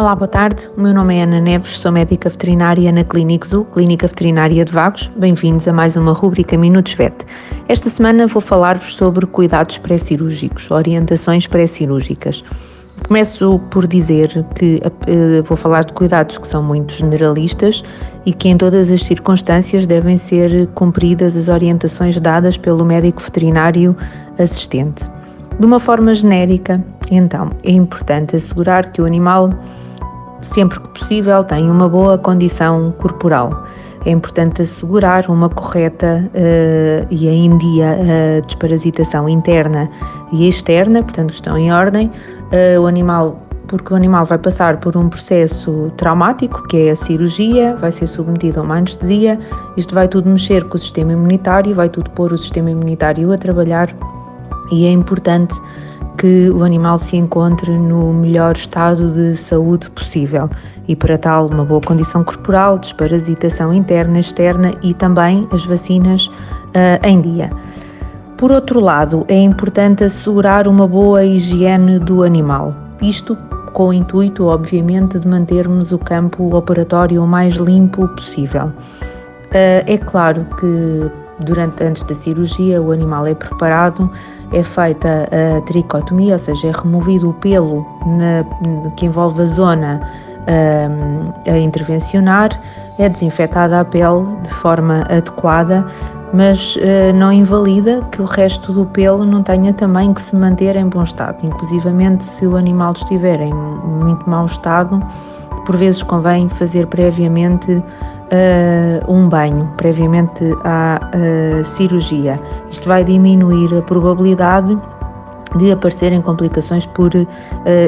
Olá, boa tarde. O meu nome é Ana Neves, sou médica veterinária na Clínica Zoo, Clínica Veterinária de Vagos. Bem-vindos a mais uma rubrica Minutos Vet. Esta semana vou falar-vos sobre cuidados pré-cirúrgicos, orientações pré-cirúrgicas. Começo por dizer que uh, vou falar de cuidados que são muito generalistas e que em todas as circunstâncias devem ser cumpridas as orientações dadas pelo médico veterinário assistente. De uma forma genérica, então, é importante assegurar que o animal sempre que possível, tem uma boa condição corporal. É importante assegurar uma correta uh, e dia uh, desparasitação interna e externa, portanto, estão em ordem. Uh, o animal, porque o animal vai passar por um processo traumático, que é a cirurgia, vai ser submetido a uma anestesia. Isto vai tudo mexer com o sistema imunitário, vai tudo pôr o sistema imunitário a trabalhar e é importante que o animal se encontre no melhor estado de saúde possível e para tal uma boa condição corporal, desparasitação interna, externa e também as vacinas uh, em dia. Por outro lado, é importante assegurar uma boa higiene do animal. Isto com o intuito, obviamente, de mantermos o campo operatório o mais limpo possível. Uh, é claro que durante antes da cirurgia o animal é preparado é feita a tricotomia, ou seja, é removido o pelo na, que envolve a zona a, a intervencionar, é desinfetada a pele de forma adequada, mas uh, não invalida que o resto do pelo não tenha também que se manter em bom estado. Inclusivamente, se o animal estiver em muito mau estado, por vezes convém fazer previamente uh, um banho previamente à uh, cirurgia. Isto vai diminuir a probabilidade de aparecerem complicações por uh,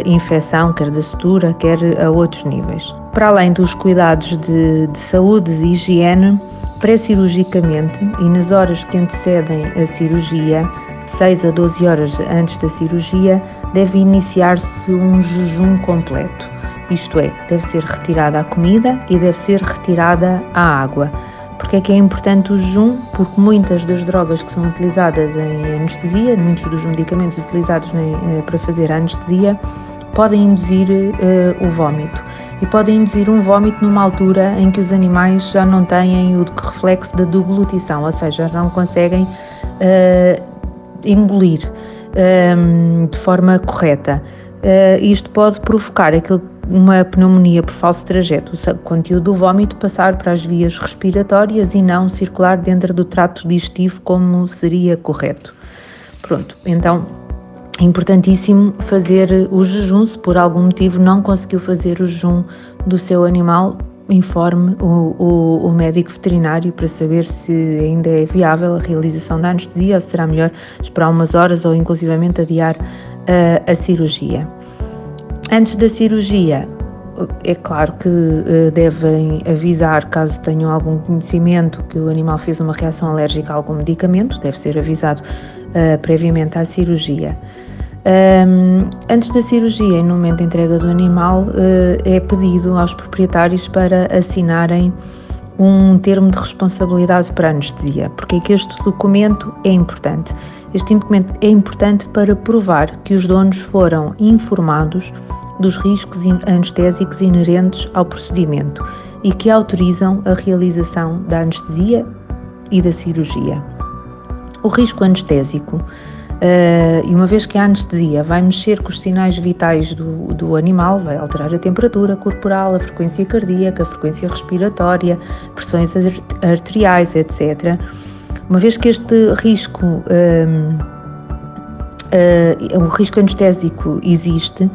infecção, quer da sutura, quer a outros níveis. Para além dos cuidados de, de saúde e higiene, pré-cirurgicamente e nas horas que antecedem a cirurgia, de 6 a 12 horas antes da cirurgia, deve iniciar-se um jejum completo isto é, deve ser retirada a comida e deve ser retirada a água. Porque é que é importante o jejum? Porque muitas das drogas que são utilizadas em anestesia, muitos dos medicamentos utilizados eh, para fazer a anestesia, podem induzir uh, o vômito. E podem induzir um vômito numa altura em que os animais já não têm o reflexo da deglutição, ou seja, não conseguem uh, engolir um, de forma correta. Uh, isto pode provocar aquilo uma pneumonia por falso trajeto, o conteúdo do vômito passar para as vias respiratórias e não circular dentro do trato digestivo como seria correto. Pronto, então é importantíssimo fazer o jejum. Se por algum motivo não conseguiu fazer o jejum do seu animal, informe o, o, o, médico veterinário para saber se ainda é viável a realização da anestesia ou se será melhor esperar umas horas ou inclusivamente adiar uh, a cirurgia. Antes da cirurgia, é claro que uh, devem avisar caso tenham algum conhecimento que o animal fez uma reação alérgica a algum medicamento, deve ser avisado uh, previamente à cirurgia. Um, antes da cirurgia e no momento da entrega do animal, uh, é pedido aos proprietários para assinarem um termo de responsabilidade para anestesia, porque é que este documento é importante. Este documento é importante para provar que os donos foram informados dos riscos anestésicos inerentes ao procedimento e que autorizam a realização da anestesia e da cirurgia. O risco anestésico, uh, e uma vez que a anestesia vai mexer com os sinais vitais do, do animal, vai alterar a temperatura corporal, a frequência cardíaca, a frequência respiratória, pressões arteriais, etc. Uma vez que este risco, uh, uh, o risco anestésico existe,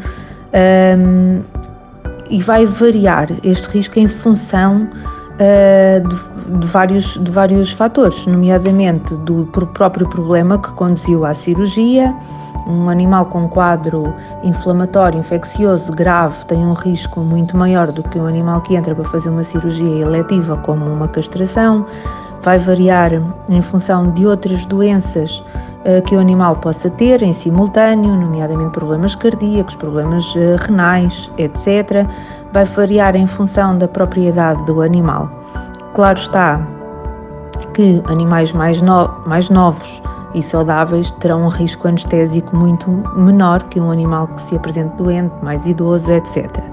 um, e vai variar este risco em função uh, de, de, vários, de vários fatores, nomeadamente do próprio problema que conduziu à cirurgia. Um animal com quadro inflamatório, infeccioso grave tem um risco muito maior do que um animal que entra para fazer uma cirurgia eletiva, como uma castração. Vai variar em função de outras doenças uh, que o animal possa ter em simultâneo, nomeadamente problemas cardíacos, problemas uh, renais, etc., vai variar em função da propriedade do animal. Claro está que animais mais, no mais novos e saudáveis terão um risco anestésico muito menor que um animal que se apresente doente, mais idoso, etc.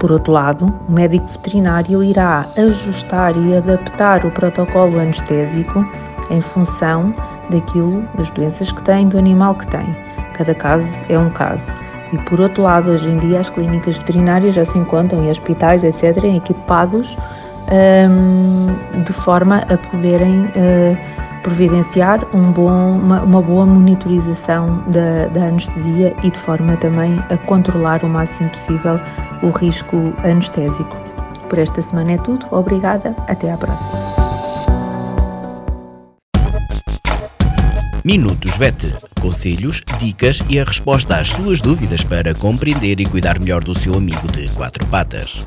Por outro lado, o médico veterinário irá ajustar e adaptar o protocolo anestésico em função daquilo, das doenças que tem, do animal que tem. Cada caso é um caso. E por outro lado, hoje em dia as clínicas veterinárias já se encontram em hospitais, etc., equipados um, de forma a poderem uh, providenciar um bom, uma, uma, boa monitorização da, da anestesia e de forma também a controlar o máximo possível o risco anestésico. Por esta semana é tudo. Obrigada. Até à próxima. Minutos VET. Conselhos, dicas e a resposta às suas dúvidas para compreender e cuidar melhor do seu amigo de quatro patas.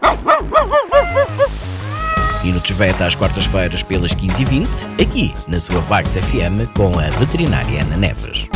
Minutos VET às quartas-feiras pelas 15h20, aqui na sua Vagos FM com a veterinária Ana Neves.